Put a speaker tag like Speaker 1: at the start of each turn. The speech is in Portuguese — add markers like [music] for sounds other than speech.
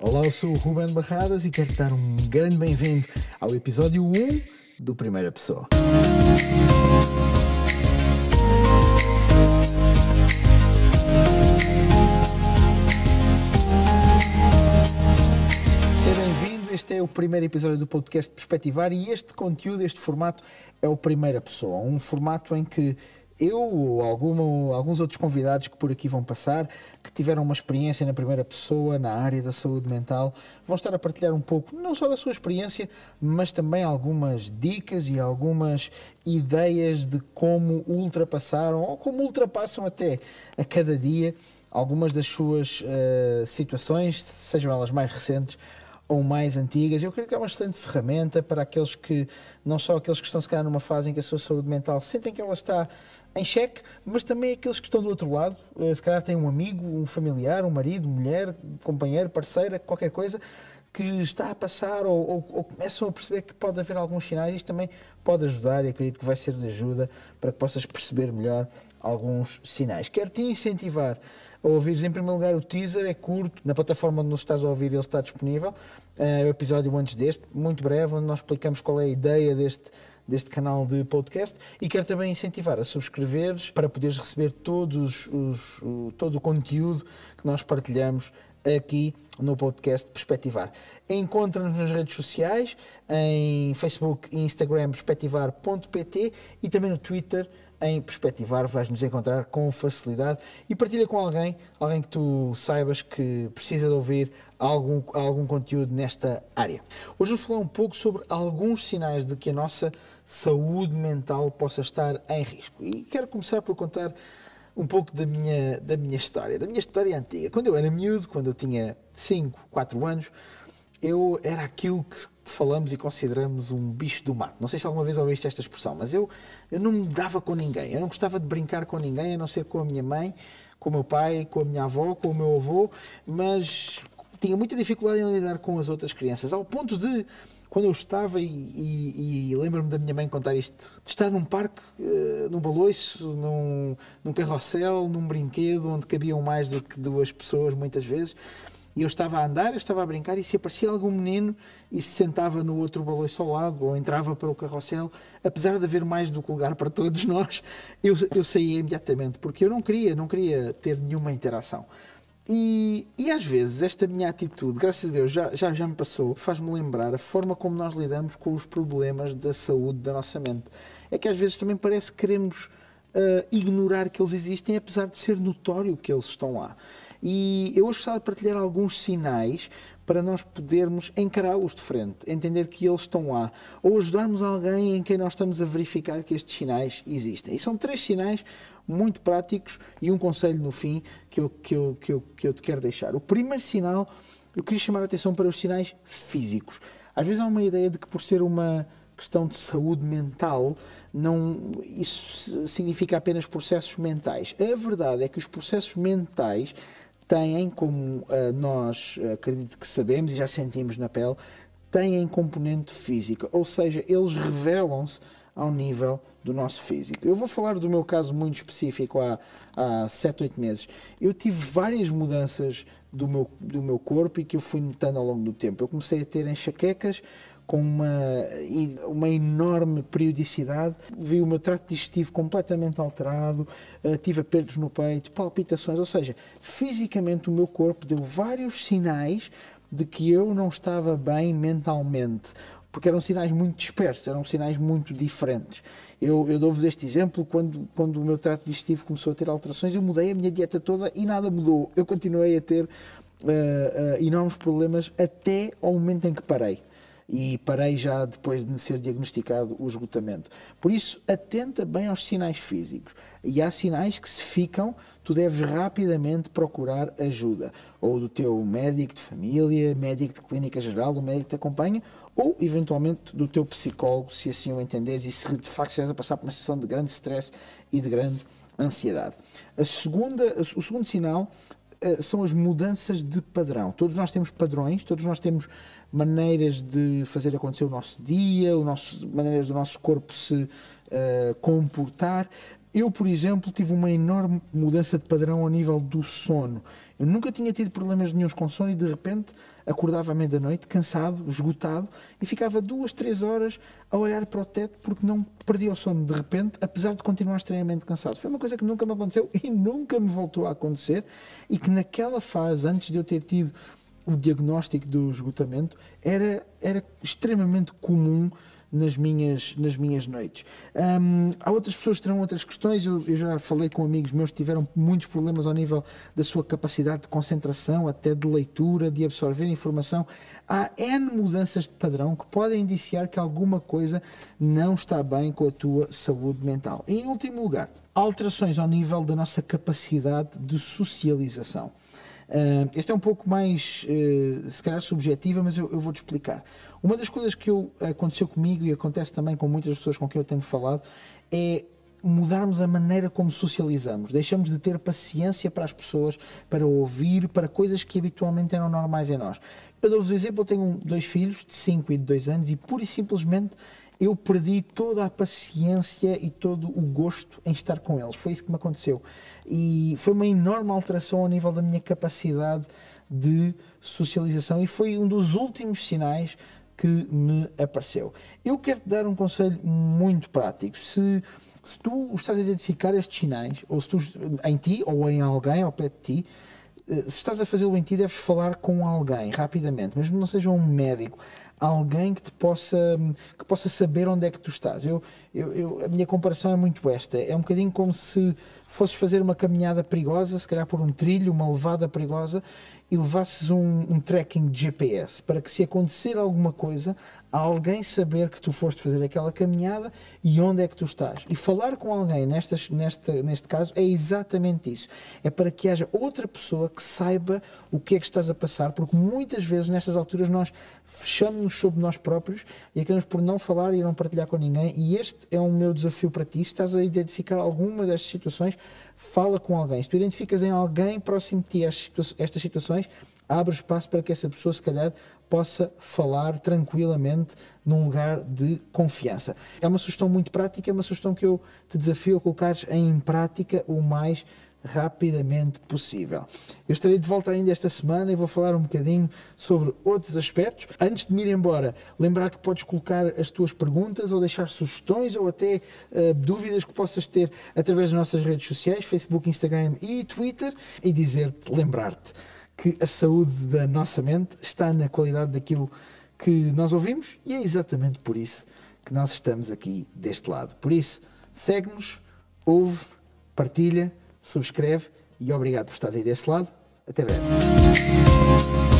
Speaker 1: Olá, eu sou o Ruben Barradas e quero dar um grande bem-vindo ao episódio 1 do Primeira Pessoa. Este é o primeiro episódio do podcast Perspectivar e este conteúdo, este formato é o Primeira Pessoa, um formato em que eu alguma, alguns outros convidados que por aqui vão passar, que tiveram uma experiência na primeira pessoa, na área da saúde mental, vão estar a partilhar um pouco, não só da sua experiência, mas também algumas dicas e algumas ideias de como ultrapassaram, ou como ultrapassam até a cada dia, algumas das suas uh, situações, sejam elas mais recentes ou mais antigas. Eu creio que é uma excelente ferramenta para aqueles que, não só aqueles que estão se calhar numa fase em que a sua saúde mental sentem que ela está em xeque, mas também aqueles que estão do outro lado, eh, se calhar têm um amigo, um familiar, um marido, mulher, companheiro, parceira, qualquer coisa, que está a passar ou, ou, ou, começam a perceber que pode haver alguns sinais, isto também pode ajudar e acredito que vai ser de ajuda para que possas perceber melhor alguns sinais. Quero te incentivar a ouvires. Em primeiro lugar o teaser, é curto, na plataforma onde nos estás a ouvir ele está disponível, é o episódio antes deste, muito breve, onde nós explicamos qual é a ideia deste deste canal de podcast. E quero também incentivar a subscreveres para poderes receber todos os, o, todo o conteúdo que nós partilhamos aqui no podcast Perspectivar. Encontra-nos nas redes sociais, em Facebook e Instagram perspectivar.pt e também no Twitter em Perspectivar, vais nos encontrar com facilidade e partilha com alguém, alguém que tu saibas que precisa de ouvir algum, algum conteúdo nesta área. Hoje vou falar um pouco sobre alguns sinais de que a nossa saúde mental possa estar em risco. E quero começar por contar um pouco da minha, da minha história, da minha história antiga. Quando eu era miúdo, quando eu tinha 5, 4 anos, eu era aquilo que falamos e consideramos um bicho do mato. Não sei se alguma vez ouviste esta expressão, mas eu, eu não me dava com ninguém. Eu não gostava de brincar com ninguém, a não ser com a minha mãe, com o meu pai, com a minha avó, com o meu avô, mas tinha muita dificuldade em lidar com as outras crianças, ao ponto de, quando eu estava, e, e, e lembro-me da minha mãe contar isto, de estar num parque, uh, num baloiço, num, num carrossel, num brinquedo, onde cabiam mais do que duas pessoas, muitas vezes, e eu estava a andar, eu estava a brincar, e se aparecia algum menino e se sentava no outro baloiço ao lado, ou entrava para o carrossel, apesar de haver mais do que lugar para todos [laughs] nós, eu, eu saía imediatamente, porque eu não queria, não queria ter nenhuma interação. E, e às vezes esta minha atitude, graças a Deus, já, já, já me passou, faz-me lembrar a forma como nós lidamos com os problemas da saúde da nossa mente. É que às vezes também parece que queremos uh, ignorar que eles existem, apesar de ser notório que eles estão lá. E eu hoje gostava de partilhar alguns sinais para nós podermos encará-los de frente, entender que eles estão lá, ou ajudarmos alguém em quem nós estamos a verificar que estes sinais existem. E são três sinais muito práticos e um conselho no fim que eu, que eu, que eu, que eu te quero deixar. O primeiro sinal, eu queria chamar a atenção para os sinais físicos. Às vezes há uma ideia de que por ser uma questão de saúde mental, não, isso significa apenas processos mentais. A verdade é que os processos mentais têm, como uh, nós uh, acredito que sabemos e já sentimos na pele, têm componente física, ou seja, eles revelam-se ao nível do nosso físico. Eu vou falar do meu caso muito específico há, há 7, 8 meses. Eu tive várias mudanças do meu, do meu corpo e que eu fui notando ao longo do tempo. Eu comecei a ter enxaquecas com uma, uma enorme periodicidade, vi o meu trato digestivo completamente alterado, uh, tive apertos no peito, palpitações, ou seja, fisicamente o meu corpo deu vários sinais de que eu não estava bem mentalmente porque eram sinais muito dispersos, eram sinais muito diferentes. Eu, eu dou-vos este exemplo, quando, quando o meu trato digestivo começou a ter alterações, eu mudei a minha dieta toda e nada mudou. Eu continuei a ter uh, uh, enormes problemas até ao momento em que parei e parei já depois de ser diagnosticado o esgotamento. Por isso, atenta bem aos sinais físicos. E há sinais que se ficam, tu deves rapidamente procurar ajuda. Ou do teu médico de família, médico de clínica geral, do médico que te acompanha, ou eventualmente do teu psicólogo, se assim o entenderes e se de facto estiveres a passar por uma situação de grande stress e de grande ansiedade. A segunda, o segundo sinal são as mudanças de padrão. Todos nós temos padrões, todos nós temos maneiras de fazer acontecer o nosso dia, o nosso, maneiras do nosso corpo se uh, comportar, Eu, por exemplo, tive uma enorme mudança de padrão ao nível do sono. Eu nunca tinha tido problemas nenhums com sono e de repente acordava à meia-noite, cansado, esgotado, e ficava duas, três horas a olhar para o teto porque não perdia o sono de repente, apesar de continuar extremamente cansado. Foi uma coisa que nunca me aconteceu [laughs] e nunca me voltou a acontecer e que naquela fase, antes de eu ter tido o diagnóstico do esgotamento, era, era extremamente comum nas minhas, nas minhas noites. Um, há outras pessoas que terão outras questões. Eu, eu, já falei com amigos meus que tiveram muitos problemas ao nível da sua capacidade de concentração, até de leitura, de absorver informação. Há N mudanças de padrão que podem indiciar que alguma coisa não está bem com a tua saúde mental. E, em último lugar, alterações ao nível da nossa capacidade de socialização. Uh, esta é um pouco mais, uh, se calhar, subjetiva, mas eu, eu vou-te explicar. Uma das coisas que eu, aconteceu comigo e acontece também com muitas pessoas com quem eu tenho falado é mudarmos a maneira como socializamos. Deixamos de ter paciência para as pessoas, para ouvir, para coisas que habitualmente eram normais em nós. Eu dou-vos um exemplo: eu tenho dois filhos, de 5 e de 2 anos, e pura e simplesmente eu perdi toda a paciência e todo o gosto em estar com eles. Foi isso que me aconteceu. E foi uma enorme alteração ao nível da minha capacidade de socialização e foi um dos últimos sinais que me apareceu. Eu quero te dar um conselho muito prático. Se, se tu estás a identificar estes sinais, ou se tu, em ti ou em alguém ao pé de ti, eh, se estás a fazê-lo em ti, deves falar com alguém rapidamente, mesmo não seja um médico, alguém que te possa, que possa saber onde é que tu estás. Eu, eu, eu, a minha comparação é muito esta: é um bocadinho como se fosses fazer uma caminhada perigosa, se calhar por um trilho, uma levada perigosa, e levasses um, um tracking de GPS para que, se acontecer alguma coisa, alguém saber que tu foste fazer aquela caminhada e onde é que tu estás. E falar com alguém nestas, nesta, neste caso é exatamente isso. É para que haja outra pessoa que saiba o que é que estás a passar, porque muitas vezes nestas alturas nós fechamos-nos sobre nós próprios e acabamos por não falar e não partilhar com ninguém. E este é um meu desafio para ti. Se estás a identificar alguma destas situações, fala com alguém. Se tu identificas em alguém próximo de ti estas situações, abre espaço para que essa pessoa, se calhar, possa falar tranquilamente num lugar de confiança. É uma sugestão muito prática, é uma sugestão que eu te desafio a colocares em prática o mais rapidamente possível. Eu estarei de volta ainda esta semana e vou falar um bocadinho sobre outros aspectos. Antes de me ir embora, lembrar que podes colocar as tuas perguntas ou deixar sugestões ou até uh, dúvidas que possas ter através das nossas redes sociais, Facebook, Instagram e Twitter e dizer-te, lembrar-te que a saúde da nossa mente está na qualidade daquilo que nós ouvimos e é exatamente por isso que nós estamos aqui deste lado. Por isso, segue-nos, ouve, partilha, subscreve e obrigado por estar aí deste lado. Até breve.